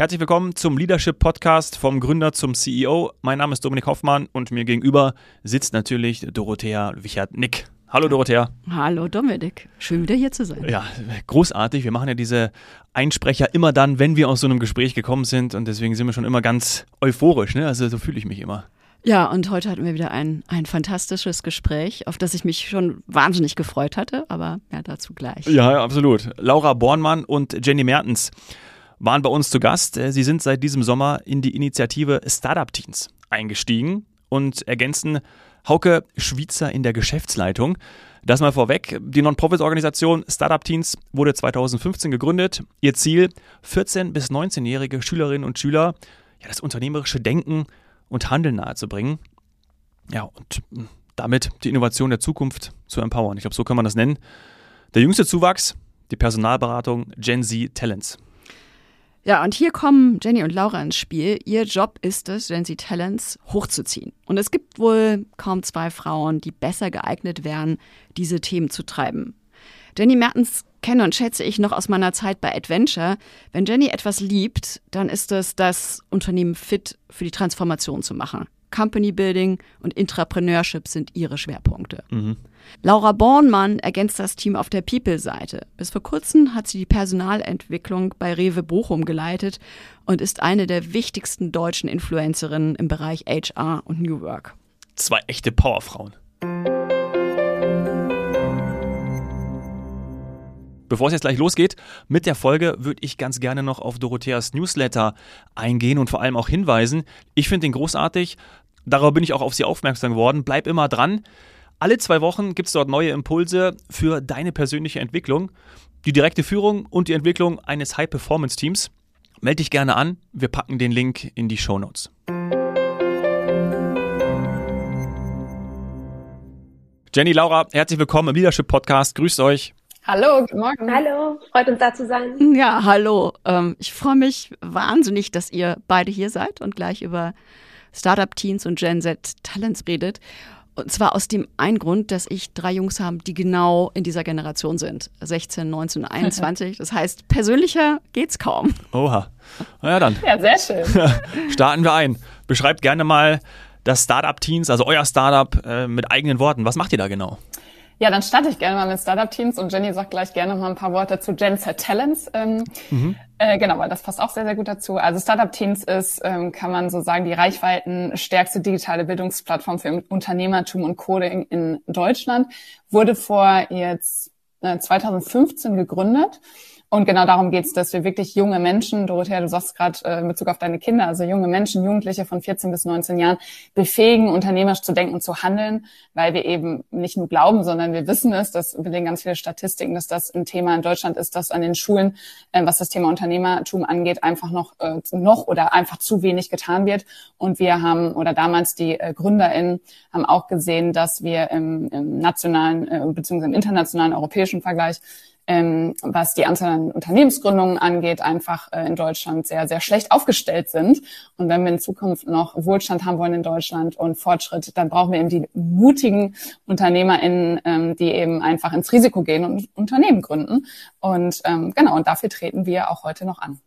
Herzlich willkommen zum Leadership Podcast vom Gründer zum CEO. Mein Name ist Dominik Hoffmann und mir gegenüber sitzt natürlich Dorothea Wichert-Nick. Hallo Dorothea. Hallo Dominik. Schön wieder hier zu sein. Ja, großartig. Wir machen ja diese Einsprecher immer dann, wenn wir aus so einem Gespräch gekommen sind und deswegen sind wir schon immer ganz euphorisch. Ne? Also so fühle ich mich immer. Ja, und heute hatten wir wieder ein, ein fantastisches Gespräch, auf das ich mich schon wahnsinnig gefreut hatte, aber ja, dazu gleich. Ja, absolut. Laura Bornmann und Jenny Mertens waren bei uns zu Gast. Äh, sie sind seit diesem Sommer in die Initiative Startup Teens eingestiegen und ergänzen Hauke Schwitzer in der Geschäftsleitung. Das mal vorweg. Die Non-Profit-Organisation Startup Teens wurde 2015 gegründet. Ihr Ziel, 14- bis 19-jährige Schülerinnen und Schüler ja, das unternehmerische Denken und Handeln nahezubringen. Ja, und hm, damit die Innovation der Zukunft zu empowern. Ich glaube, so kann man das nennen. Der jüngste Zuwachs, die Personalberatung Gen Z Talents. Ja, und hier kommen Jenny und Laura ins Spiel. Ihr Job ist es, Gen Z Talents hochzuziehen. Und es gibt wohl kaum zwei Frauen, die besser geeignet wären, diese Themen zu treiben. Jenny Mertens kenne und schätze ich noch aus meiner Zeit bei Adventure. Wenn Jenny etwas liebt, dann ist es, das Unternehmen fit für die Transformation zu machen. Company Building und Intrapreneurship sind ihre Schwerpunkte. Mhm. Laura Bornmann ergänzt das Team auf der People-Seite. Bis vor kurzem hat sie die Personalentwicklung bei Rewe Bochum geleitet und ist eine der wichtigsten deutschen Influencerinnen im Bereich HR und New Work. Zwei echte Powerfrauen. Bevor es jetzt gleich losgeht mit der Folge, würde ich ganz gerne noch auf Dorotheas Newsletter eingehen und vor allem auch hinweisen. Ich finde den großartig. Darüber bin ich auch auf Sie aufmerksam geworden. Bleib immer dran. Alle zwei Wochen gibt es dort neue Impulse für deine persönliche Entwicklung, die direkte Führung und die Entwicklung eines High-Performance-Teams. Melde dich gerne an, wir packen den Link in die Show Notes. Jenny, Laura, herzlich willkommen im Leadership Podcast. Grüßt euch. Hallo, guten Morgen. Hallo, freut uns da zu sein. Ja, hallo. Ähm, ich freue mich wahnsinnig, dass ihr beide hier seid und gleich über Startup Teens und Gen Z Talents redet. Und zwar aus dem einen Grund, dass ich drei Jungs habe, die genau in dieser Generation sind. 16, 19, 21. Das heißt, persönlicher geht's kaum. Oha. Na ja, dann. Ja, sehr schön. Starten wir ein. Beschreibt gerne mal das Startup Teens, also euer Startup, äh, mit eigenen Worten. Was macht ihr da genau? Ja, dann starte ich gerne mal mit Startup-Teams und Jenny sagt gleich gerne noch mal ein paar Worte zu Gen Z Talents. Ähm, mhm. äh, genau, weil das passt auch sehr, sehr gut dazu. Also Startup-Teams ist, ähm, kann man so sagen, die reichweitenstärkste digitale Bildungsplattform für Unternehmertum und Coding in Deutschland. Wurde vor jetzt äh, 2015 gegründet und genau darum geht es, dass wir wirklich junge Menschen, Dorothea, du sagst gerade äh, in Bezug auf deine Kinder, also junge Menschen, Jugendliche von 14 bis 19 Jahren befähigen, unternehmerisch zu denken und zu handeln, weil wir eben nicht nur glauben, sondern wir wissen es, das belegen ganz viele Statistiken, dass das ein Thema in Deutschland ist, dass an den Schulen, äh, was das Thema Unternehmertum angeht, einfach noch, äh, noch oder einfach zu wenig getan wird. Und wir haben, oder damals die äh, GründerInnen haben auch gesehen, dass wir im, im nationalen äh, bzw. im internationalen europäischen Vergleich ähm, was die Anzahl an Unternehmensgründungen angeht, einfach äh, in Deutschland sehr, sehr schlecht aufgestellt sind. Und wenn wir in Zukunft noch Wohlstand haben wollen in Deutschland und Fortschritt, dann brauchen wir eben die mutigen UnternehmerInnen, ähm, die eben einfach ins Risiko gehen und Unternehmen gründen. Und ähm, genau, und dafür treten wir auch heute noch an.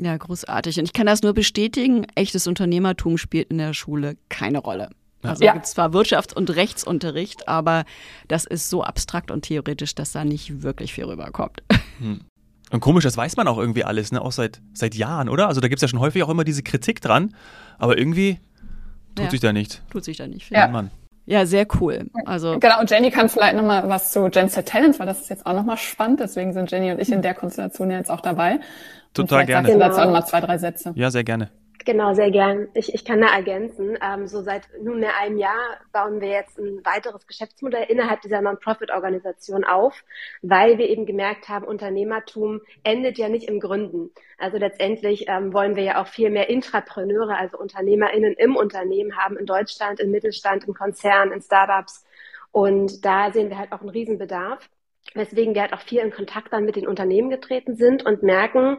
Ja, großartig. Und ich kann das nur bestätigen, echtes Unternehmertum spielt in der Schule keine Rolle. Also ja. gibt es zwar Wirtschafts- und Rechtsunterricht, aber das ist so abstrakt und theoretisch, dass da nicht wirklich viel rüberkommt. Hm. Und komisch, das weiß man auch irgendwie alles, ne? Auch seit, seit Jahren, oder? Also da gibt es ja schon häufig auch immer diese Kritik dran, aber irgendwie tut ja. sich da nicht. Tut sich da nicht. Ja. Mann. Ja, sehr cool. Also genau, und Jenny kann vielleicht nochmal was zu Gen Z Talents, weil das ist jetzt auch nochmal spannend. Deswegen sind Jenny und ich in der Konstellation jetzt auch dabei. Total gerne. Sagst du dazu auch nochmal zwei, drei Sätze. Ja, sehr gerne. Genau, sehr gern. Ich, ich kann da ergänzen. Ähm, so seit nunmehr einem Jahr bauen wir jetzt ein weiteres Geschäftsmodell innerhalb dieser Non-Profit-Organisation auf, weil wir eben gemerkt haben, Unternehmertum endet ja nicht im Gründen. Also letztendlich ähm, wollen wir ja auch viel mehr Intrapreneure, also UnternehmerInnen im Unternehmen haben, in Deutschland, im Mittelstand, im Konzern, in Startups. Und da sehen wir halt auch einen Riesenbedarf weswegen wir halt auch viel in Kontakt dann mit den Unternehmen getreten sind und merken,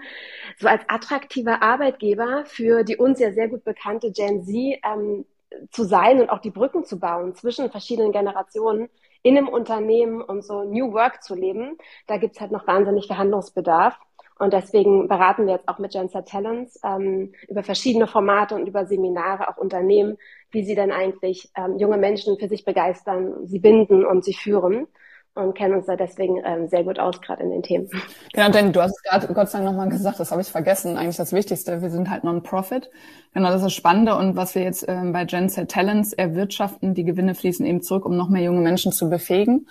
so als attraktiver Arbeitgeber für die uns ja sehr gut bekannte Gen Z ähm, zu sein und auch die Brücken zu bauen zwischen verschiedenen Generationen in einem Unternehmen und so New Work zu leben, da gibt's halt noch wahnsinnig Verhandlungsbedarf. Und deswegen beraten wir jetzt auch mit Genset Talents ähm, über verschiedene Formate und über Seminare auch Unternehmen, wie sie denn eigentlich ähm, junge Menschen für sich begeistern, sie binden und sie führen und kennen uns da deswegen ähm, sehr gut aus, gerade in den Themen. Genau, denn du hast es gerade Gott sei Dank nochmal gesagt, das habe ich vergessen, eigentlich das Wichtigste. Wir sind halt Non-Profit. Genau, das ist das Spannende und was wir jetzt ähm, bei Genset Talents erwirtschaften, die Gewinne fließen eben zurück, um noch mehr junge Menschen zu befähigen.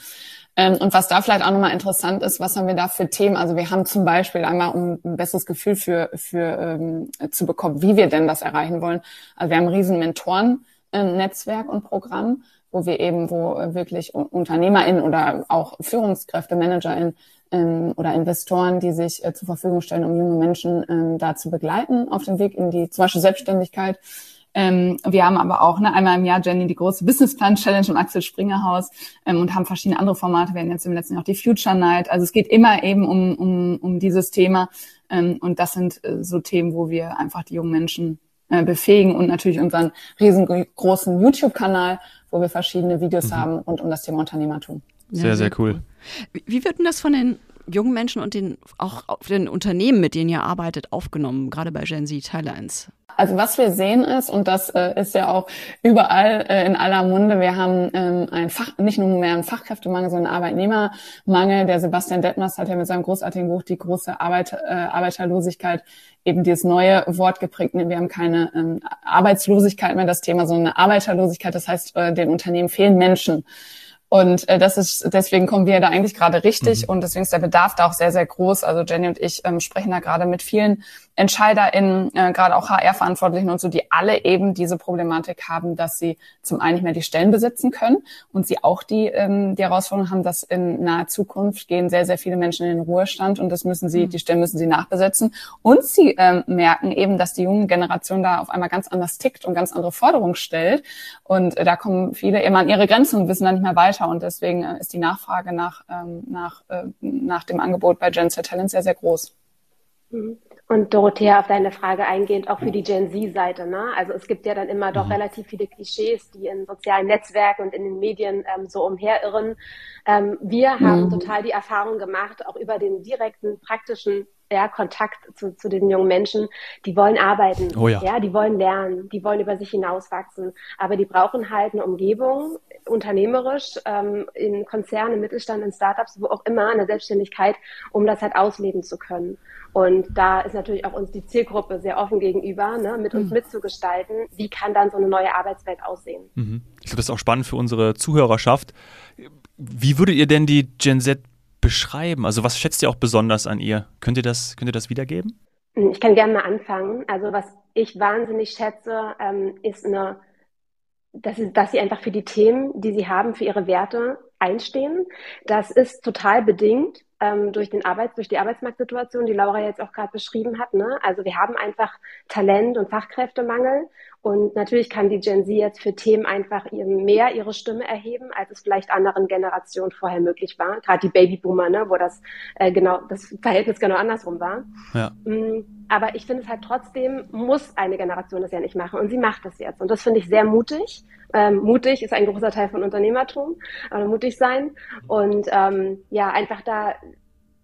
Ähm, und was da vielleicht auch nochmal interessant ist, was haben wir da für Themen? Also wir haben zum Beispiel einmal, um ein besseres Gefühl für, für ähm, zu bekommen, wie wir denn das erreichen wollen. Also wir haben ein riesen Mentoren-Netzwerk ähm, und Programm wo wir eben, wo wirklich UnternehmerInnen oder auch Führungskräfte, ManagerInnen ähm, oder Investoren, die sich äh, zur Verfügung stellen, um junge Menschen ähm, da zu begleiten auf dem Weg in die zum Beispiel Selbstständigkeit. Ähm, wir haben aber auch ne, einmal im Jahr, Jenny, die große Businessplan Challenge im Axel Springer Haus ähm, und haben verschiedene andere Formate. Wir hatten jetzt im letzten Jahr auch die Future Night. Also es geht immer eben um, um, um dieses Thema. Ähm, und das sind äh, so Themen, wo wir einfach die jungen Menschen äh, befähigen und natürlich unseren riesengroßen YouTube-Kanal, wo wir verschiedene Videos mhm. haben rund um das Thema Unternehmertum. Sehr, sehr cool. Wie wird denn das von den jungen Menschen und den auch den Unternehmen, mit denen ihr arbeitet, aufgenommen, gerade bei Gen Z Thailands? Also was wir sehen ist, und das äh, ist ja auch überall äh, in aller Munde, wir haben ähm, ein Fach, nicht nur mehr einen Fachkräftemangel, sondern einen Arbeitnehmermangel. Der Sebastian Detmers hat ja mit seinem großartigen Buch die große Arbeit, äh, Arbeiterlosigkeit eben dieses neue Wort geprägt. Wir haben keine ähm, Arbeitslosigkeit mehr das Thema, sondern eine Arbeiterlosigkeit. Das heißt, äh, den Unternehmen fehlen Menschen. Und äh, das ist, deswegen kommen wir da eigentlich gerade richtig mhm. und deswegen ist der Bedarf da auch sehr, sehr groß. Also Jenny und ich ähm, sprechen da gerade mit vielen EntscheiderInnen, äh, gerade auch HR-Verantwortlichen und so, die alle eben diese Problematik haben, dass sie zum einen nicht mehr die Stellen besetzen können und sie auch die, ähm, die Herausforderung haben, dass in naher Zukunft gehen sehr, sehr viele Menschen in den Ruhestand und das müssen sie, mhm. die Stellen müssen sie nachbesetzen. Und sie ähm, merken eben, dass die junge Generation da auf einmal ganz anders tickt und ganz andere Forderungen stellt. Und äh, da kommen viele eben an ihre Grenzen und wissen dann nicht mehr weiter. Und deswegen äh, ist die Nachfrage nach, ähm, nach, äh, nach dem Angebot bei Gen Z Talent sehr, sehr groß. Mhm. Und Dorothea, auf deine Frage eingehend, auch für die Gen Z-Seite. Ne? Also es gibt ja dann immer doch mhm. relativ viele Klischees, die in sozialen Netzwerken und in den Medien ähm, so umherirren. Ähm, wir haben mhm. total die Erfahrung gemacht, auch über den direkten, praktischen ja, Kontakt zu, zu den jungen Menschen, die wollen arbeiten, oh ja. ja, die wollen lernen, die wollen über sich hinauswachsen, aber die brauchen halt eine Umgebung, unternehmerisch, ähm, in Konzernen, im Mittelstand, in Startups, wo auch immer, in der Selbstständigkeit, um das halt ausleben zu können. Und da ist natürlich auch uns die Zielgruppe sehr offen gegenüber, ne, mit uns mhm. mitzugestalten, wie kann dann so eine neue Arbeitswelt aussehen. Mhm. Ich glaube, das ist auch spannend für unsere Zuhörerschaft. Wie würdet ihr denn die Gen Z beschreiben? Also was schätzt ihr auch besonders an ihr? Könnt ihr das, könnt ihr das wiedergeben? Ich kann gerne mal anfangen. Also was ich wahnsinnig schätze, ähm, ist eine, dass, ist, dass sie einfach für die Themen, die sie haben, für ihre Werte einstehen. Das ist total bedingt ähm, durch den Arbeits, durch die Arbeitsmarktsituation, die Laura jetzt auch gerade beschrieben hat. Ne? Also wir haben einfach Talent und Fachkräftemangel und natürlich kann die Gen Z jetzt für Themen einfach mehr ihre Stimme erheben, als es vielleicht anderen Generationen vorher möglich war. Gerade die Babyboomer, ne, wo das äh, genau das Verhältnis genau andersrum war. Ja. Mm, aber ich finde es halt trotzdem muss eine Generation das ja nicht machen und sie macht das jetzt und das finde ich sehr mutig. Ähm, mutig ist ein großer Teil von Unternehmertum, aber mutig sein und ähm, ja einfach da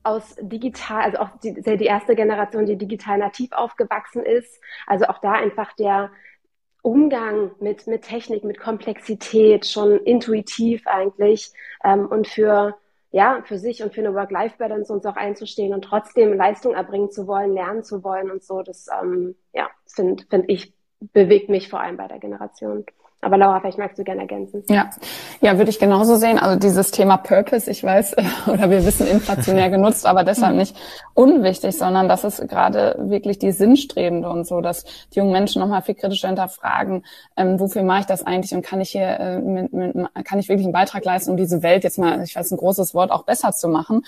aus digital, also auch die, die erste Generation, die digital nativ aufgewachsen ist. Also auch da einfach der Umgang mit, mit Technik, mit Komplexität schon intuitiv eigentlich ähm, und für ja, für sich und für eine Work-Life-Balance uns auch einzustehen und trotzdem Leistung erbringen zu wollen, lernen zu wollen und so, das ähm, ja, finde find ich, bewegt mich vor allem bei der Generation. Aber Laura, vielleicht magst du gerne ergänzen. Ja, ja, würde ich genauso sehen. Also dieses Thema Purpose, ich weiß, oder wir wissen inflationär genutzt, aber deshalb mhm. nicht unwichtig, sondern das ist gerade wirklich die Sinnstrebende und so, dass die jungen Menschen nochmal viel kritischer hinterfragen, ähm, wofür mache ich das eigentlich und kann ich hier, äh, mit, mit, kann ich wirklich einen Beitrag leisten, um diese Welt jetzt mal, ich weiß, ein großes Wort, auch besser zu machen.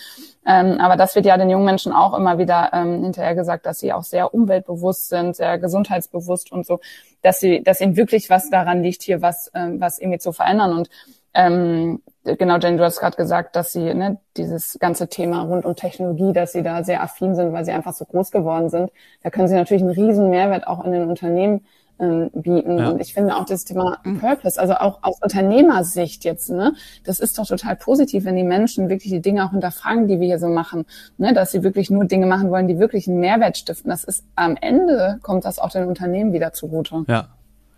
Ähm, aber das wird ja den jungen Menschen auch immer wieder ähm, hinterher gesagt, dass sie auch sehr umweltbewusst sind, sehr gesundheitsbewusst und so dass sie, dass ihnen wirklich was daran liegt, hier was, ähm, was irgendwie zu verändern. Und ähm, genau, Jane, du hast gerade gesagt, dass sie ne, dieses ganze Thema rund um Technologie, dass sie da sehr affin sind, weil sie einfach so groß geworden sind. Da können sie natürlich einen riesen Mehrwert auch in den Unternehmen ähm, bieten. Ja. Und ich finde auch das Thema mhm. Purpose, also auch aus Unternehmersicht jetzt, ne, das ist doch total positiv, wenn die Menschen wirklich die Dinge auch hinterfragen, die wir hier so machen, ne, dass sie wirklich nur Dinge machen wollen, die wirklich einen Mehrwert stiften. Das ist am Ende kommt das auch den Unternehmen wieder zugute. Ja.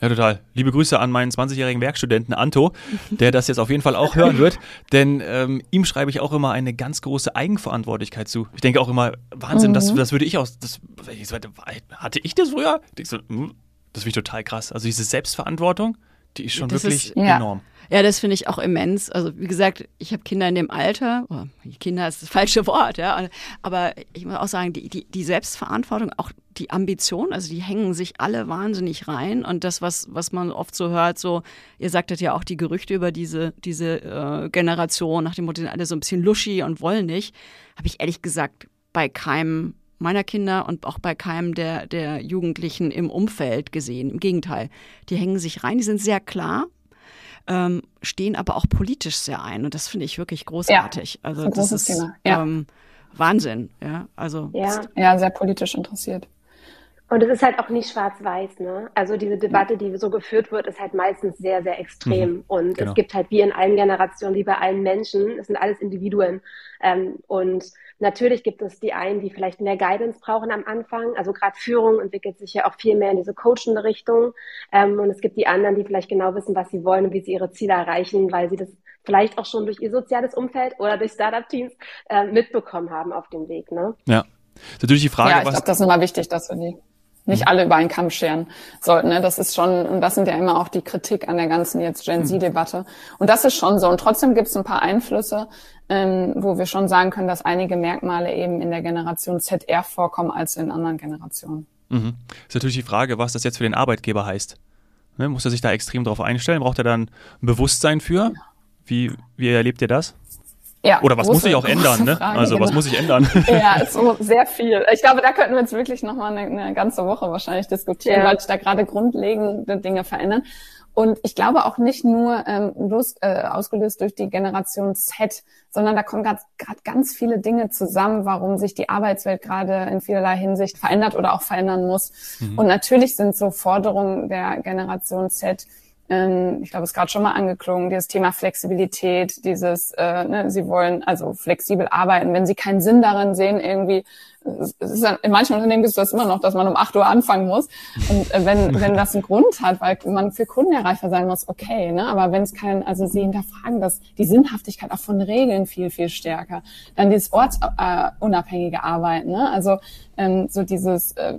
Ja, total. Liebe Grüße an meinen 20-jährigen Werkstudenten Anto, der das jetzt auf jeden Fall auch hören wird. Denn ähm, ihm schreibe ich auch immer eine ganz große Eigenverantwortlichkeit zu. Ich denke auch immer, Wahnsinn, mhm. das, das würde ich aus. Das, hatte ich das früher? Ich so, hm, das finde ich total krass. Also diese Selbstverantwortung, die ist schon das wirklich ist, ja. enorm. Ja, das finde ich auch immens. Also wie gesagt, ich habe Kinder in dem Alter, oh, Kinder ist das falsche Wort, ja, aber ich muss auch sagen, die, die, die Selbstverantwortung, auch die Ambition, also die hängen sich alle wahnsinnig rein und das, was, was man oft so hört, so, ihr sagtet ja auch die Gerüchte über diese, diese äh, Generation, nach dem Motto, die sind alle so ein bisschen luschi und wollen nicht, habe ich ehrlich gesagt bei keinem meiner Kinder und auch bei keinem der, der Jugendlichen im Umfeld gesehen. Im Gegenteil, die hängen sich rein, die sind sehr klar, ähm, stehen aber auch politisch sehr ein und das finde ich wirklich großartig. Ja, also das ist ja. ähm, Wahnsinn, ja. Also ja. ja, sehr politisch interessiert. Und es ist halt auch nicht schwarz-weiß, ne? Also diese Debatte, die so geführt wird, ist halt meistens sehr, sehr extrem. Mhm, und genau. es gibt halt wie in allen Generationen, wie bei allen Menschen, es sind alles Individuen. Ähm, und natürlich gibt es die einen, die vielleicht mehr Guidance brauchen am Anfang. Also gerade Führung entwickelt sich ja auch viel mehr in diese coachende Richtung. Ähm, und es gibt die anderen, die vielleicht genau wissen, was sie wollen und wie sie ihre Ziele erreichen, weil sie das vielleicht auch schon durch ihr soziales Umfeld oder durch Startup-Teams äh, mitbekommen haben auf dem Weg, ne? Ja. Das ist natürlich die Frage, ja, ich glaube, das ist immer wichtig, dass wir die nicht alle über einen Kamm scheren sollten. Ne? Das ist schon, und das sind ja immer auch die Kritik an der ganzen jetzt Gen Z-Debatte. Und das ist schon so. Und trotzdem gibt es ein paar Einflüsse, ähm, wo wir schon sagen können, dass einige Merkmale eben in der Generation Z eher vorkommen als in anderen Generationen. Mhm. Ist natürlich die Frage, was das jetzt für den Arbeitgeber heißt. Ne? Muss er sich da extrem darauf einstellen? Braucht er dann ein Bewusstsein für? Wie, wie erlebt ihr das? Ja, Oder was große, muss sich auch ändern, ne? Frage, also genau. was muss sich ändern? Ja, so sehr viel. Ich glaube, da könnten wir jetzt wirklich nochmal eine, eine ganze Woche wahrscheinlich diskutieren, ja. weil sich da gerade grundlegende Dinge verändern. Und ich glaube auch nicht nur ähm, los, äh, ausgelöst durch die Generation Z, sondern da kommen gerade ganz viele Dinge zusammen, warum sich die Arbeitswelt gerade in vielerlei Hinsicht verändert oder auch verändern muss. Mhm. Und natürlich sind so Forderungen der Generation Z ähm, ich glaube, es ist gerade schon mal angeklungen, dieses Thema Flexibilität, dieses, äh, ne, sie wollen also flexibel arbeiten, wenn sie keinen Sinn darin sehen, irgendwie in manchen Unternehmen gibt es das immer noch, dass man um 8 Uhr anfangen muss. Und äh, wenn, wenn das einen Grund hat, weil man für Kunden erreichbar sein muss, okay, ne? Aber wenn es kein, also sie hinterfragen das, die Sinnhaftigkeit auch von Regeln viel, viel stärker. Dann dieses ortsunabhängige äh, Arbeiten, ne? Also ähm, so dieses äh,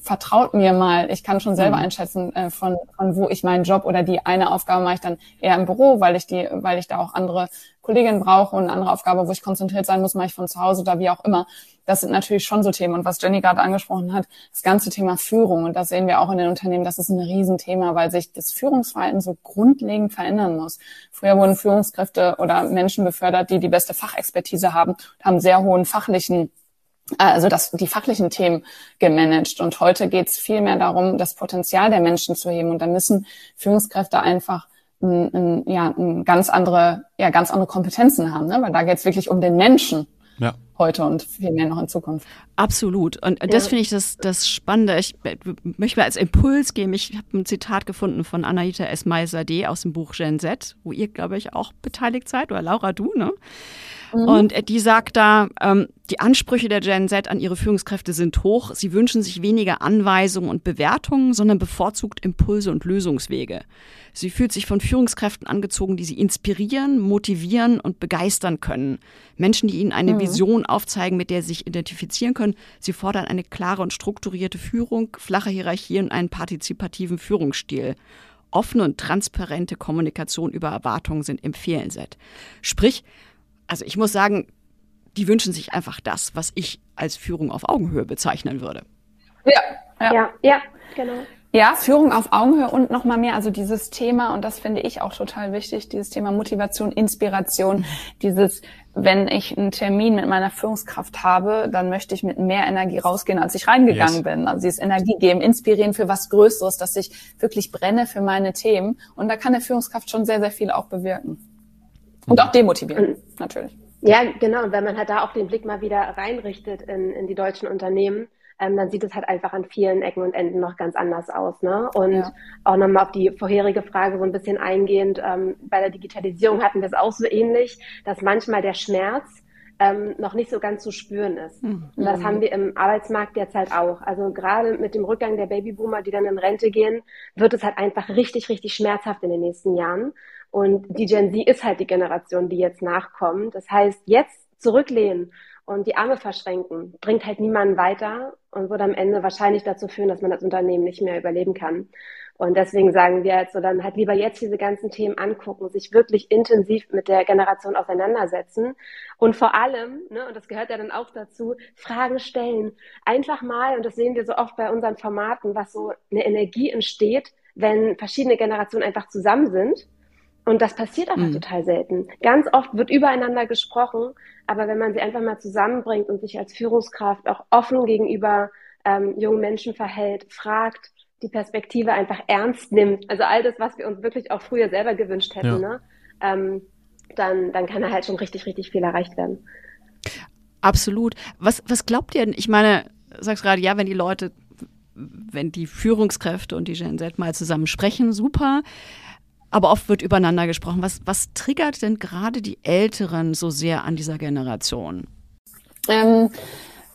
vertraut mir mal, ich kann schon selber mhm. einschätzen, äh, von, von wo ich meinen Job oder die eine Aufgabe mache ich dann eher im Büro, weil ich die, weil ich da auch andere Kolleginnen brauche und eine andere Aufgabe, wo ich konzentriert sein muss, mache ich von zu Hause oder wie auch immer. Das sind natürlich schon so Themen. Und was Jenny gerade angesprochen hat, das ganze Thema Führung. Und das sehen wir auch in den Unternehmen, das ist ein Riesenthema, weil sich das Führungsverhalten so grundlegend verändern muss. Früher wurden Führungskräfte oder Menschen befördert, die die beste Fachexpertise haben, haben sehr hohen fachlichen also das, die fachlichen Themen gemanagt. Und heute geht es viel mehr darum, das Potenzial der Menschen zu heben. Und da müssen Führungskräfte einfach ein, ein, ja, ein ganz andere, ja, ganz andere Kompetenzen haben, ne? weil da geht es wirklich um den Menschen ja. heute und viel mehr noch in Zukunft. Absolut. Und ja. das finde ich das, das Spannende. Ich möchte mal als Impuls geben. Ich habe ein Zitat gefunden von Anahita Esmail-Sadeh aus dem Buch Gen Z, wo ihr, glaube ich, auch beteiligt seid, oder Laura, du, ne? Mhm. Und die sagt da, ähm, die Ansprüche der Gen Z an ihre Führungskräfte sind hoch. Sie wünschen sich weniger Anweisungen und Bewertungen, sondern bevorzugt Impulse und Lösungswege. Sie fühlt sich von Führungskräften angezogen, die sie inspirieren, motivieren und begeistern können. Menschen, die ihnen eine mhm. Vision aufzeigen, mit der sie sich identifizieren können. Sie fordern eine klare und strukturierte Führung, flache Hierarchien und einen partizipativen Führungsstil. Offene und transparente Kommunikation über Erwartungen sind empfehlenswert. Sprich, also ich muss sagen, die wünschen sich einfach das, was ich als Führung auf Augenhöhe bezeichnen würde. Ja, ja, ja, ja genau. Ja, Führung auf Augenhöhe und nochmal mehr, also dieses Thema, und das finde ich auch total wichtig, dieses Thema Motivation, Inspiration, dieses, wenn ich einen Termin mit meiner Führungskraft habe, dann möchte ich mit mehr Energie rausgehen, als ich reingegangen yes. bin. Also dieses Energie geben, inspirieren für was Größeres, dass ich wirklich brenne für meine Themen. Und da kann eine Führungskraft schon sehr, sehr viel auch bewirken. Und auch demotivieren, natürlich. Ja, genau. Und wenn man halt da auch den Blick mal wieder reinrichtet in, in die deutschen Unternehmen, ähm, dann sieht es halt einfach an vielen Ecken und Enden noch ganz anders aus. Ne? Und ja. auch nochmal auf die vorherige Frage so ein bisschen eingehend, ähm, bei der Digitalisierung hatten wir es auch so ähnlich, dass manchmal der Schmerz ähm, noch nicht so ganz zu spüren ist. Mhm. Und das haben wir im Arbeitsmarkt derzeit auch. Also gerade mit dem Rückgang der Babyboomer, die dann in Rente gehen, wird es halt einfach richtig, richtig schmerzhaft in den nächsten Jahren. Und die Gen Z ist halt die Generation, die jetzt nachkommt. Das heißt, jetzt zurücklehnen und die Arme verschränken, bringt halt niemanden weiter und wird am Ende wahrscheinlich dazu führen, dass man das Unternehmen nicht mehr überleben kann. Und deswegen sagen wir halt so, dann halt lieber jetzt diese ganzen Themen angucken, sich wirklich intensiv mit der Generation auseinandersetzen und vor allem, ne, und das gehört ja dann auch dazu, Fragen stellen. Einfach mal, und das sehen wir so oft bei unseren Formaten, was so eine Energie entsteht, wenn verschiedene Generationen einfach zusammen sind und das passiert aber mhm. total selten. Ganz oft wird übereinander gesprochen, aber wenn man sie einfach mal zusammenbringt und sich als Führungskraft auch offen gegenüber ähm, jungen Menschen verhält, fragt, die Perspektive einfach ernst nimmt, also all das, was wir uns wirklich auch früher selber gewünscht hätten, ja. ne? ähm, dann, dann kann da halt schon richtig, richtig viel erreicht werden. Absolut. Was, was glaubt ihr denn? Ich meine, sagst gerade, ja, wenn die Leute, wenn die Führungskräfte und die Gen Z mal zusammen sprechen, super aber oft wird übereinander gesprochen. Was, was triggert denn gerade die Älteren so sehr an dieser Generation? Ähm,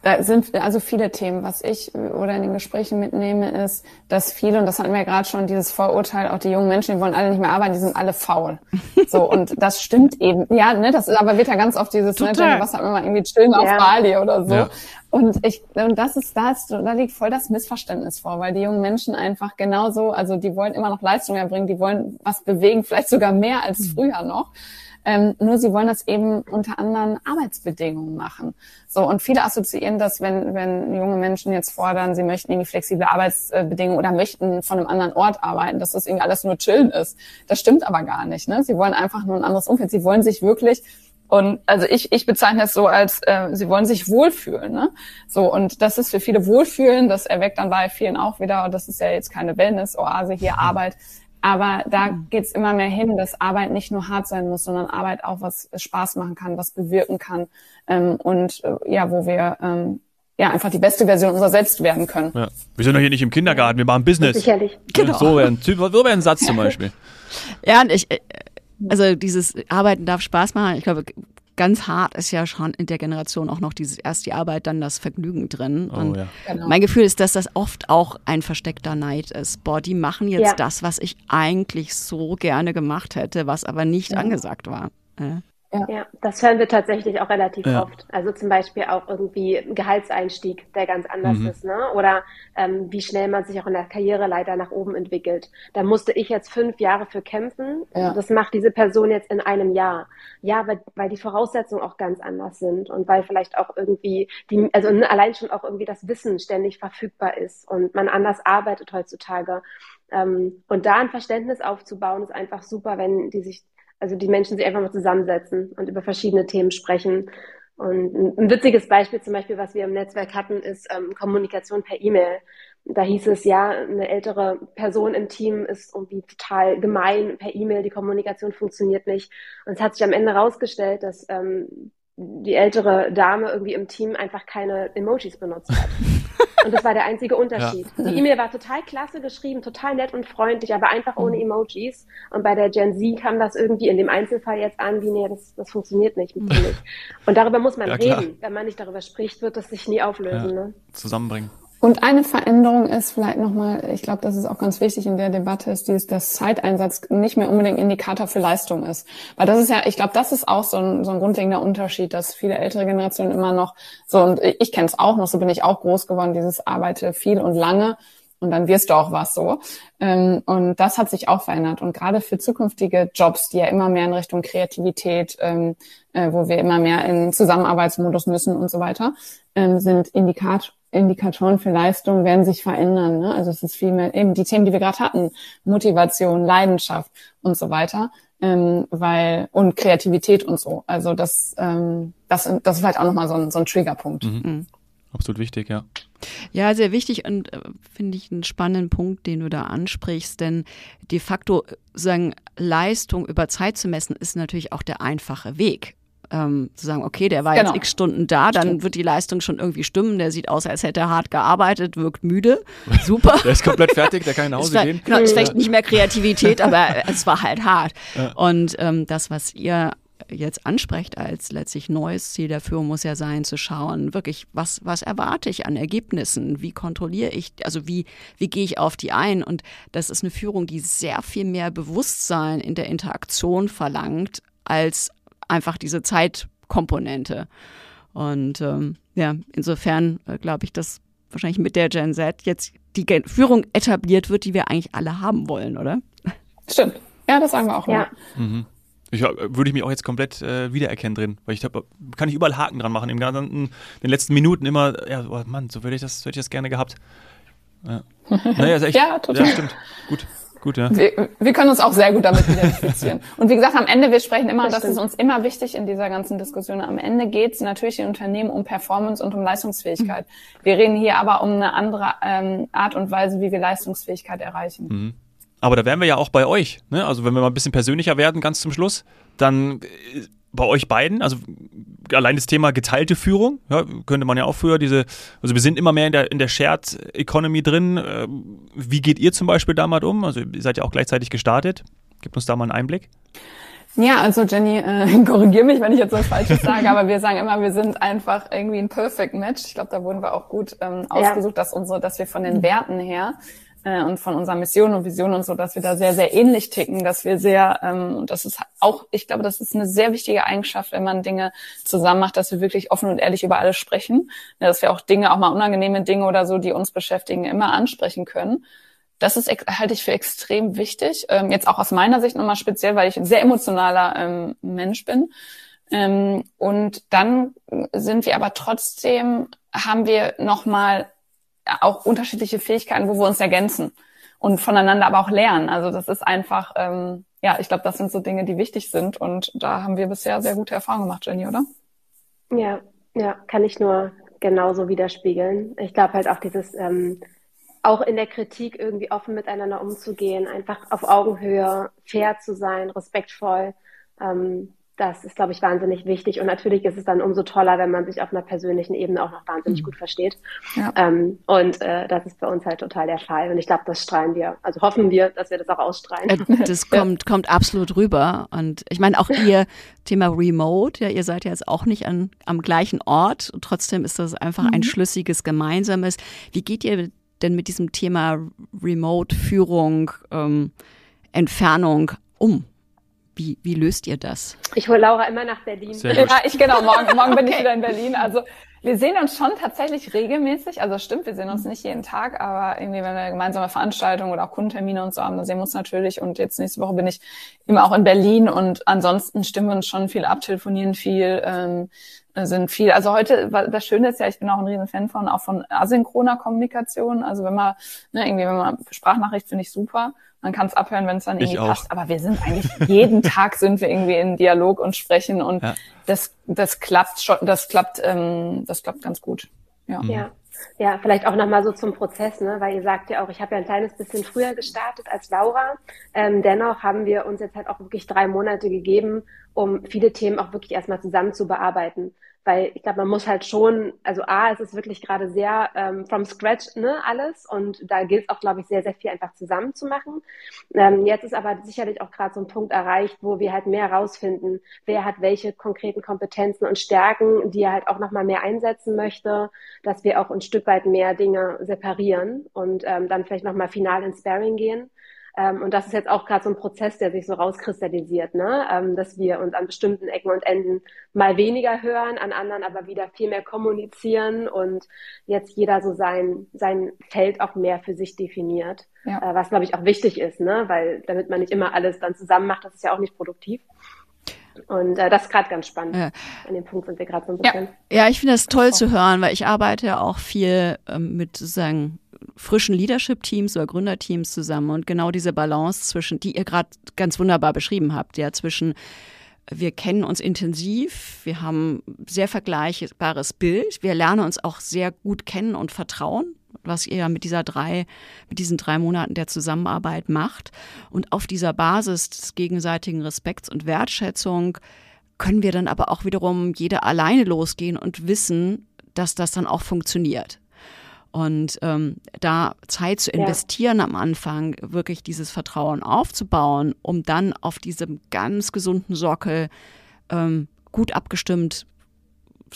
da sind also viele Themen. Was ich oder in den Gesprächen mitnehme, ist, dass viele, und das hatten wir ja gerade schon, dieses Vorurteil, auch die jungen Menschen, die wollen alle nicht mehr arbeiten, die sind alle faul. So, und das stimmt eben. Ja, ne, das ist, aber wird ja ganz oft dieses, ne, was hat man mal irgendwie chillen ja. auf Bali oder so. Ja. Und ich, und das ist, da, ist, da liegt voll das Missverständnis vor, weil die jungen Menschen einfach genauso, also die wollen immer noch Leistung erbringen, die wollen was bewegen, vielleicht sogar mehr als mhm. früher noch. Ähm, nur sie wollen das eben unter anderen Arbeitsbedingungen machen. So und viele assoziieren das, wenn wenn junge Menschen jetzt fordern, sie möchten irgendwie flexible Arbeitsbedingungen oder möchten von einem anderen Ort arbeiten, dass das irgendwie alles nur chillen ist. Das stimmt aber gar nicht. Ne? Sie wollen einfach nur ein anderes Umfeld. Sie wollen sich wirklich und also ich, ich bezeichne es so als, äh, sie wollen sich wohlfühlen. Ne? So, und das ist für viele Wohlfühlen, das erweckt dann bei vielen auch wieder, und das ist ja jetzt keine Wellness-Oase, hier. Arbeit. Aber da mhm. geht's immer mehr hin, dass Arbeit nicht nur hart sein muss, sondern Arbeit auch was Spaß machen kann, was bewirken kann. Ähm, und äh, ja, wo wir ähm, ja einfach die beste Version unserer selbst werden können. Ja. Wir sind doch hier nicht im Kindergarten, wir machen Business. Sicherlich. Genau. So wäre ein, so wäre ein Satz zum Beispiel. Ja, und ich, äh, also dieses Arbeiten darf Spaß machen. Ich glaube, ganz hart ist ja schon in der Generation auch noch dieses erst die Arbeit, dann das Vergnügen drin. Oh, und ja. genau. mein Gefühl ist, dass das oft auch ein versteckter Neid ist. Boah, die machen jetzt ja. das, was ich eigentlich so gerne gemacht hätte, was aber nicht ja. angesagt war. Ja. ja, das hören wir tatsächlich auch relativ ja. oft. Also zum Beispiel auch irgendwie Gehaltseinstieg, der ganz anders mhm. ist, ne? Oder ähm, wie schnell man sich auch in der Karriereleiter nach oben entwickelt. Da musste ich jetzt fünf Jahre für kämpfen. Ja. Das macht diese Person jetzt in einem Jahr. Ja, weil, weil die Voraussetzungen auch ganz anders sind und weil vielleicht auch irgendwie die, also allein schon auch irgendwie das Wissen ständig verfügbar ist und man anders arbeitet heutzutage. Ähm, und da ein Verständnis aufzubauen, ist einfach super, wenn die sich also die Menschen sich einfach mal zusammensetzen und über verschiedene Themen sprechen. Und ein, witziges Beispiel zum Beispiel, was wir im Netzwerk hatten, ist ähm, Kommunikation per E-Mail. Da hieß es ja, eine ältere Person im Team ist irgendwie total gemein per E-Mail, die Kommunikation funktioniert nicht. Und es hat sich am Ende herausgestellt, dass ähm, die ältere Dame irgendwie im Team einfach keine Emojis benutzt hat. Und das war der einzige Unterschied. Ja. Die E-Mail war total klasse geschrieben, total nett und freundlich, aber einfach ohne mhm. Emojis. Und bei der Gen Z kam das irgendwie in dem Einzelfall jetzt an, wie, nee, das, das funktioniert nicht. Und darüber muss man ja, reden. Wenn man nicht darüber spricht, wird das sich nie auflösen. Ja. Ne? Zusammenbringen. Und eine Veränderung ist vielleicht nochmal, ich glaube, das ist auch ganz wichtig in der Debatte, ist dieses, dass Zeiteinsatz nicht mehr unbedingt Indikator für Leistung ist. Weil das ist ja, ich glaube, das ist auch so ein, so ein grundlegender Unterschied, dass viele ältere Generationen immer noch so, und ich kenne es auch noch, so bin ich auch groß geworden, dieses arbeite viel und lange und dann wirst du auch was so. Ähm, und das hat sich auch verändert. Und gerade für zukünftige Jobs, die ja immer mehr in Richtung Kreativität, ähm, äh, wo wir immer mehr in Zusammenarbeitsmodus müssen und so weiter, ähm, sind Indikat Indikatoren für Leistung werden sich verändern. Ne? Also es ist viel mehr eben die Themen, die wir gerade hatten, Motivation, Leidenschaft und so weiter, ähm, weil und Kreativität und so. Also das, ähm, das, das ist vielleicht auch nochmal so ein, so ein Triggerpunkt. Mhm. Mhm. Absolut wichtig, ja. Ja, sehr wichtig und äh, finde ich einen spannenden Punkt, den du da ansprichst, denn de facto sagen Leistung über Zeit zu messen ist natürlich auch der einfache Weg ähm, zu sagen, okay, der war Genau. jetzt x Stunden da, dann wird die Leistung schon irgendwie stimmen. Der sieht aus, als hätte er hart gearbeitet, wirkt müde. Super. Der ist komplett fertig, der kann nach Hause vielleicht, gehen. genau, ist vielleicht nicht mehr Kreativität, aber es war halt hart. Und ähm, das, was ihr jetzt ansprecht als letztlich neues Ziel der Führung, muss ja sein, zu schauen, wirklich, was, was erwarte ich an Ergebnissen? Wie kontrolliere ich, also wie, wie gehe ich auf die ein? Und das ist eine Führung, die sehr viel mehr Bewusstsein in der Interaktion verlangt, als einfach diese Zeitkomponente. Und ähm, ja, insofern äh, glaube ich, dass wahrscheinlich mit der Gen Z jetzt die Gen Führung etabliert wird, die wir eigentlich alle haben wollen, oder? Stimmt. Ja, das sagen wir auch Ja. immer. Ich, äh, würde ich mich auch jetzt komplett äh, wiedererkennen drin, weil ich glaube, kann ich überall Haken dran machen. Im ganzen, den letzten Minuten immer, ja, oh Mann, so würde ich das, so hätte ich das gerne gehabt. Ja. Naja, ist echt, Ja, total. Ja, stimmt. Gut, gut, ja. Wir, wir können uns auch sehr gut damit identifizieren. Und wie gesagt, am Ende, wir sprechen immer, Das das, ist stimmt. uns immer wichtig in dieser ganzen Diskussion. Am Ende geht es natürlich in Unternehmen um Performance und um Leistungsfähigkeit. Wir reden hier aber um eine andere ähm, Art und Weise, wie wir Leistungsfähigkeit erreichen. Aber da wären wir ja auch bei euch. Ne? Also wenn wir mal ein bisschen persönlicher werden, ganz zum Schluss, dann äh, bei euch beiden, also allein das Thema geteilte Führung, ja, könnte man ja auch früher diese, also wir sind immer mehr in der, in der Shared Economy drin. Äh, Wie geht ihr zum Beispiel damit um? Also ihr seid ja auch gleichzeitig gestartet. Gebt uns da mal einen Einblick. Ja, also Jenny, äh, korrigier mich, wenn ich jetzt was Falsches sage, aber wir sagen immer, wir sind einfach irgendwie ein Perfect Match. Ich glaube, da wurden wir auch gut ähm, ausgesucht, dass unsere, dass wir von den Werten her äh, und von unserer Mission und Vision und so, dass wir da sehr, sehr ähnlich ticken, dass wir sehr, ähm, und das ist auch, ich glaube, das ist eine sehr wichtige Eigenschaft, wenn man Dinge zusammen macht, dass wir wirklich offen und ehrlich über alles sprechen, Ja, dass wir auch Dinge, auch mal unangenehme Dinge oder so, die uns beschäftigen, immer ansprechen können. Das ist, halte ich für extrem wichtig. Ähm, jetzt auch aus meiner Sicht nochmal speziell, weil ich ein sehr emotionaler ähm, Mensch bin. Ähm, und dann sind wir aber trotzdem, haben wir nochmal auch unterschiedliche Fähigkeiten, wo wir uns ergänzen und voneinander aber auch lernen. Also das ist einfach, ähm, ja, ich glaube, das sind so Dinge, die wichtig sind. Und da haben wir bisher sehr gute Erfahrungen gemacht, Jenny, oder? Ja, ja, kann ich nur genauso widerspiegeln. Ich glaube halt auch dieses, ähm, auch in der Kritik irgendwie offen miteinander umzugehen, einfach auf Augenhöhe, fair zu sein, respektvoll. Ähm, das ist, glaube ich, wahnsinnig wichtig. Und natürlich ist es dann umso toller, wenn man sich auf einer persönlichen Ebene auch noch wahnsinnig gut versteht. Ja. Ähm, und äh, das ist bei uns halt total der Fall. Und ich glaube, das strahlen wir. Also hoffen wir, dass wir das auch ausstrahlen. Äh, Das kommt, kommt absolut rüber. Und ich meine, auch ihr Thema Remote, ja, ihr seid ja jetzt auch nicht an, am gleichen Ort. Und trotzdem ist das einfach ein schlüssiges, gemeinsames. Wie geht ihr denn mit diesem Thema Remote-Führung, ähm, Entfernung um? Wie, wie löst ihr das? Ich hole Laura immer nach Berlin. Ja, ich genau, morgen, morgen bin ich wieder in Berlin. Also wir sehen uns schon tatsächlich regelmäßig. Also stimmt, wir sehen uns nicht jeden Tag, aber irgendwie, wenn wir gemeinsame Veranstaltungen oder auch Kundentermine und so haben, dann sehen wir uns natürlich. Und jetzt nächste Woche bin ich immer auch in Berlin und ansonsten stimmen wir uns schon viel ab, telefonieren viel, ähm, sind viel. Also heute, das Schöne ist ja, ich bin auch ein riesen Fan von, auch von asynchroner Kommunikation. Also wenn man, ne, irgendwie, wenn man Sprachnachricht finde ich super. Man kann es abhören, wenn es dann Ich irgendwie auch. passt. Aber wir sind eigentlich jeden Tag sind wir irgendwie in Dialog und sprechen und Ja. das, das klappt schon, das klappt, ähm, das klappt ganz gut. Ja. Ja. Ja, vielleicht auch nochmal so zum Prozess, ne? weil ihr sagt ja auch, ich habe ja ein kleines bisschen früher gestartet als Laura. Ähm, dennoch haben wir uns jetzt halt auch wirklich drei Monate gegeben, um viele Themen auch wirklich erstmal zusammen zu bearbeiten. Weil ich glaube, man muss halt schon, also A, es ist wirklich gerade sehr ähm, from scratch ne, alles und da gilt es auch, glaube ich, sehr, sehr viel einfach zusammen zu machen. Ähm, jetzt ist aber sicherlich auch gerade so ein Punkt erreicht, wo wir halt mehr herausfinden, wer hat welche konkreten Kompetenzen und Stärken, die er halt auch nochmal mehr einsetzen möchte, dass wir auch ein Stück weit mehr Dinge separieren und ähm, dann vielleicht nochmal final ins Sparring gehen. Ähm, und das ist jetzt auch gerade so ein Prozess, der sich so rauskristallisiert, ne? ähm, dass wir uns an bestimmten Ecken und Enden mal weniger hören, an anderen aber wieder viel mehr kommunizieren und jetzt jeder so sein, sein Feld auch mehr für sich definiert. Ja. Äh, was, glaube ich, auch wichtig ist, ne? weil damit man nicht immer alles dann zusammen macht, das ist ja auch nicht produktiv. Und äh, das ist gerade ganz spannend. Ja. An dem Punkt sind wir gerade so ein Ja. bisschen. Ja, ich finde das toll zu hören, weil ich arbeite ja auch viel ähm, mit sozusagen frischen Leadership-Teams oder Gründerteams zusammen und genau diese Balance zwischen, die ihr gerade ganz wunderbar beschrieben habt, ja, zwischen wir kennen uns intensiv, wir haben sehr vergleichbares Bild, wir lernen uns auch sehr gut kennen und vertrauen, was ihr ja mit dieser drei, mit diesen drei Monaten der Zusammenarbeit macht. Und auf dieser Basis des gegenseitigen Respekts und Wertschätzung können wir dann aber auch wiederum jeder alleine losgehen und wissen, dass das dann auch funktioniert. Und ähm, da Zeit zu investieren ja. am Anfang, wirklich dieses Vertrauen aufzubauen, um dann auf diesem ganz gesunden Sockel ähm, gut abgestimmt,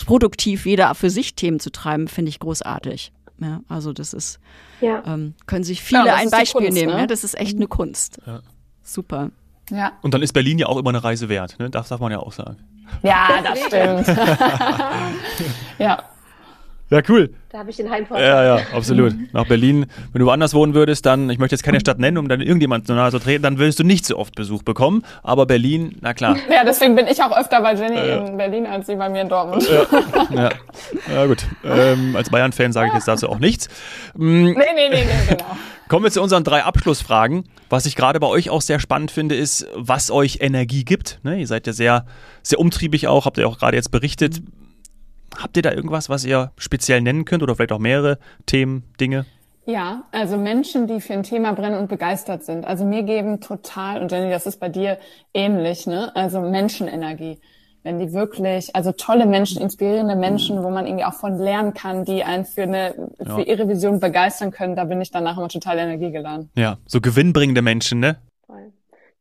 produktiv jeder für sich Themen zu treiben, finde ich großartig. Ja, also das ist, ja. ähm, können sich viele ja, ein Beispiel Kunst, nehmen. Ne? Das ist echt eine Kunst. Super. Ja. Und dann ist Berlin ja auch immer eine Reise wert, ne? Das darf man ja auch sagen. Ja, das stimmt. ja. Ja, cool. Da habe ich den Heimvorteil. Ja, ja, absolut. Nach Berlin, wenn du woanders wohnen würdest, dann, ich möchte jetzt keine Stadt nennen, um dann irgendjemand zu nahe zu treten, dann würdest du nicht so oft Besuch bekommen. Aber Berlin, na klar. Ja, deswegen bin ich auch öfter bei Jenny ja, in Berlin als sie bei mir in Dortmund. Ja, ja. ja gut. Ähm, als Bayern-Fan sage ich jetzt dazu auch nichts. Mhm. Nee, nee, nee, nee, genau. Kommen wir zu unseren drei Abschlussfragen. Was ich gerade bei euch auch sehr spannend finde, ist, was euch Energie gibt. Ne? Ihr seid ja sehr, sehr umtriebig auch, habt ihr auch gerade jetzt berichtet. Habt ihr da irgendwas, was ihr speziell nennen könnt oder vielleicht auch mehrere Themen, Dinge? Ja, also Menschen, die für ein Thema brennen und begeistert sind. Also mir geben total, und Jenny, das ist bei dir ähnlich, ne? Also Menschenenergie. Wenn die wirklich, also tolle Menschen, inspirierende Menschen, wo man irgendwie auch von lernen kann, die einen für eine, ja. für ihre Vision begeistern können, da bin ich danach immer total energiegeladen. Ja, so gewinnbringende Menschen, ne? Voll.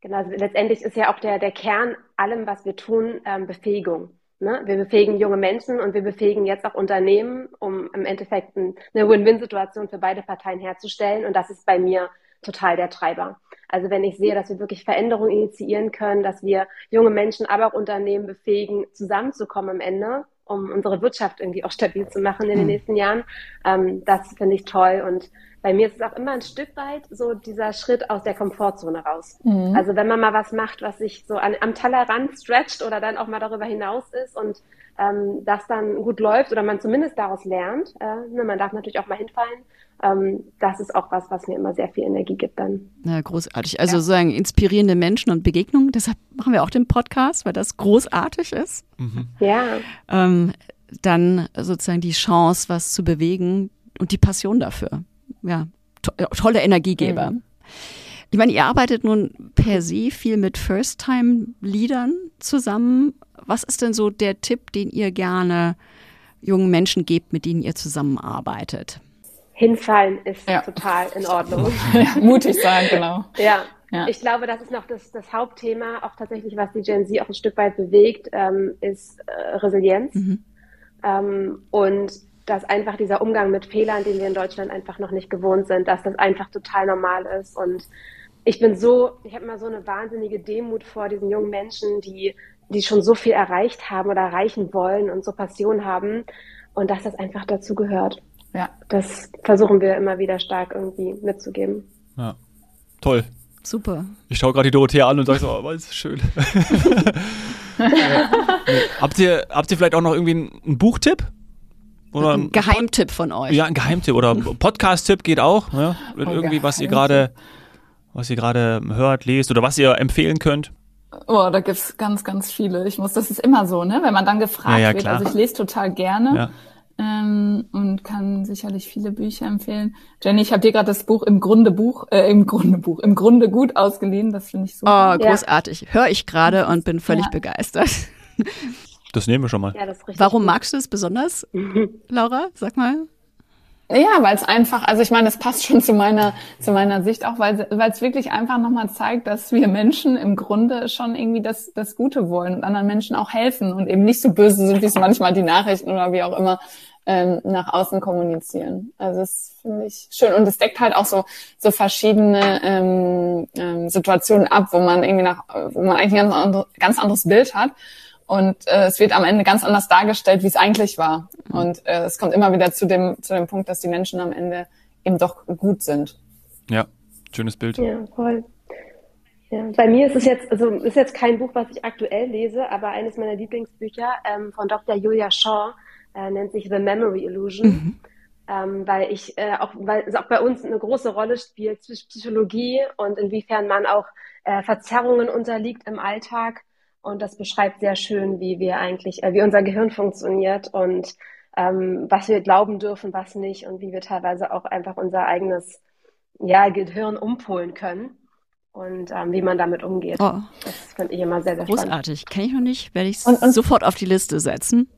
Genau, also letztendlich ist ja auch der, der Kern allem, was wir tun, ähm, Befähigung. Ne? Wir befähigen junge Menschen und wir befähigen jetzt auch Unternehmen, um im Endeffekt eine Win-Win-Situation für beide Parteien herzustellen. Und das ist bei mir total der Treiber. Also wenn ich sehe, dass wir wirklich Veränderungen initiieren können, dass wir junge Menschen, aber auch Unternehmen befähigen, zusammenzukommen am Ende, um unsere Wirtschaft irgendwie auch stabil zu machen in den hm. nächsten Jahren, ähm, das finde ich toll. Und bei mir ist es auch immer ein Stück weit so dieser Schritt aus der Komfortzone raus. Mhm. Also wenn man mal was macht, was sich so an, am Tellerrand stretcht oder dann auch mal darüber hinaus ist und ähm, das dann gut läuft oder man zumindest daraus lernt, äh, ne, man darf natürlich auch mal hinfallen, ähm, das ist auch was, was mir immer sehr viel Energie gibt dann. Ja, großartig. Also ja. sozusagen inspirierende Menschen und Begegnungen. Deshalb machen wir auch den Podcast, weil das großartig ist. Mhm. Ja. Ähm, dann sozusagen die Chance, was zu bewegen und die Passion dafür ja, to tolle Energiegeber. Mhm. Ich meine, ihr arbeitet nun per se viel mit First-Time-Leadern zusammen. Was ist denn so der Tipp, den ihr gerne jungen Menschen gebt, mit denen ihr zusammenarbeitet? Hinfallen ist ja. total in Ordnung. Ja, mutig sein, genau. Ja. ja. Ich glaube, das ist noch das, das, Hauptthema, auch tatsächlich, was die Gen Z auch ein Stück weit bewegt, ähm, ist äh, Resilienz. Mhm. Ähm, und dass einfach dieser Umgang mit Fehlern, den wir in Deutschland einfach noch nicht gewohnt sind, dass das einfach total normal ist. Und ich bin so, ich habe immer so eine wahnsinnige Demut vor diesen jungen Menschen, die, die schon so viel erreicht haben oder erreichen wollen und so Passion haben und dass das einfach dazu gehört. Ja. Das versuchen wir immer wieder stark irgendwie mitzugeben. Ja. Toll. Super. Ich schaue gerade die Dorothea an und sage so, oh, was ist schön. ja. habt, ihr, habt ihr vielleicht auch noch irgendwie einen, einen Buchtipp? Oder ein Geheimtipp von euch. Ja, ein Geheimtipp oder Podcast-Tipp geht auch. Ja? Irgendwie, was ihr gerade, was ihr gerade hört, lest oder was ihr empfehlen könnt. Oh, da gibt's ganz, ganz viele. Ich muss, das ist immer so, ne? Wenn man dann gefragt ja, ja, wird. Also ich lese total gerne ja. ähm, und kann sicherlich viele Bücher empfehlen. Jenny, ich habe dir gerade das Buch im Grunde Buch, äh, im Grunde Buch, im Grunde gut ausgeliehen. Das finde ich super. Oh, großartig. Hör ich gerade und bin völlig begeistert. Das nehmen wir schon mal. Ja, Warum magst du es besonders, Laura? Sag mal. Ja, weil es einfach, also ich meine, es passt schon zu meiner zu meiner Sicht auch, weil es wirklich einfach nochmal zeigt, dass wir Menschen im Grunde schon irgendwie das das Gute wollen und anderen Menschen auch helfen und eben nicht so böse sind, wie es manchmal die Nachrichten oder wie auch immer ähm, nach außen kommunizieren. Also das finde ich schön und es deckt halt auch so so verschiedene ähm, ähm, Situationen ab, wo man irgendwie nach, wo man eigentlich ein ganz, andere, ganz anderes Bild hat und äh, es wird am Ende ganz anders dargestellt, wie es eigentlich war. Und äh, es kommt immer wieder zu dem, zu dem Punkt, dass die Menschen am Ende eben doch gut sind. Ja, schönes Bild. Ja, voll. Ja, bei mir ist es jetzt, also ist jetzt kein Buch, was ich aktuell lese, aber eines meiner Lieblingsbücher ähm, von Dr. Julia Shaw äh, nennt sich The Memory Illusion. Mhm. Ähm, weil ich äh, auch, weil es auch bei uns eine große Rolle spielt, Psychologie und inwiefern man auch äh, Verzerrungen unterliegt im Alltag und das beschreibt sehr schön, wie wir eigentlich, äh, wie unser Gehirn funktioniert und ähm, was wir glauben dürfen, was nicht und wie wir teilweise auch einfach unser eigenes ja, Gehirn umpolen können. und ähm, wie man damit umgeht. Oh. Das finde ich immer sehr, sehr. Großartig. Kenne ich noch nicht. Werde ich Und- und- sofort auf die Liste setzen.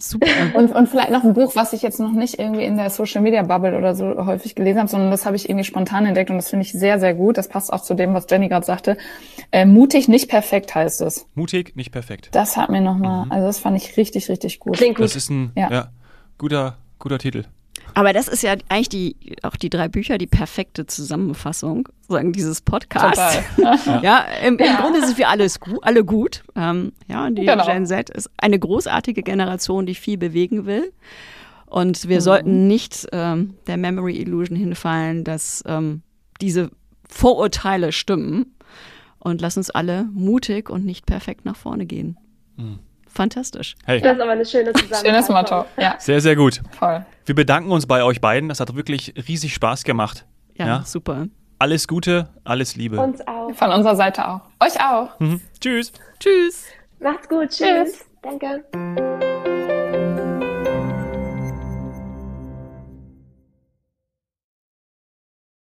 Super. Und, und vielleicht noch ein Buch, was ich jetzt noch nicht irgendwie in der Social Media Bubble oder so häufig gelesen habe, sondern das habe ich irgendwie spontan entdeckt und das finde ich sehr, sehr gut. Das passt auch zu dem, was Jenny gerade sagte. Äh, mutig, nicht perfekt heißt es. Mutig, nicht perfekt. Das hat mir nochmal, also das fand ich richtig, richtig gut. Klingt gut. Das ist ein ja. Ja. guter, guter Titel. Aber das ist ja eigentlich die, auch die drei Bücher, die perfekte Zusammenfassung, sagen dieses Podcasts. Total. Ja, im, im Grunde sind wir alles gu alle gut. Ähm, ja, und die Genau. Gen Z ist eine großartige Generation, die viel bewegen will. Und wir sollten nicht ähm, der Memory Illusion hinfallen, dass ähm, diese Vorurteile stimmen. Und lass uns alle mutig und nicht perfekt nach vorne gehen. Fantastisch. Hey, Das ist aber eine schöne Zusammenfassung. Schönes Motto. Ja, sehr, sehr gut. voll. Wir bedanken uns bei euch beiden. Das hat wirklich riesig Spaß gemacht. Ja, Ja. super. Alles Gute, alles Liebe. Uns auch. Von unserer Seite auch. Euch auch. Mhm. Tschüss. Tschüss. Macht's gut. Tschüss. Tschüss. Danke.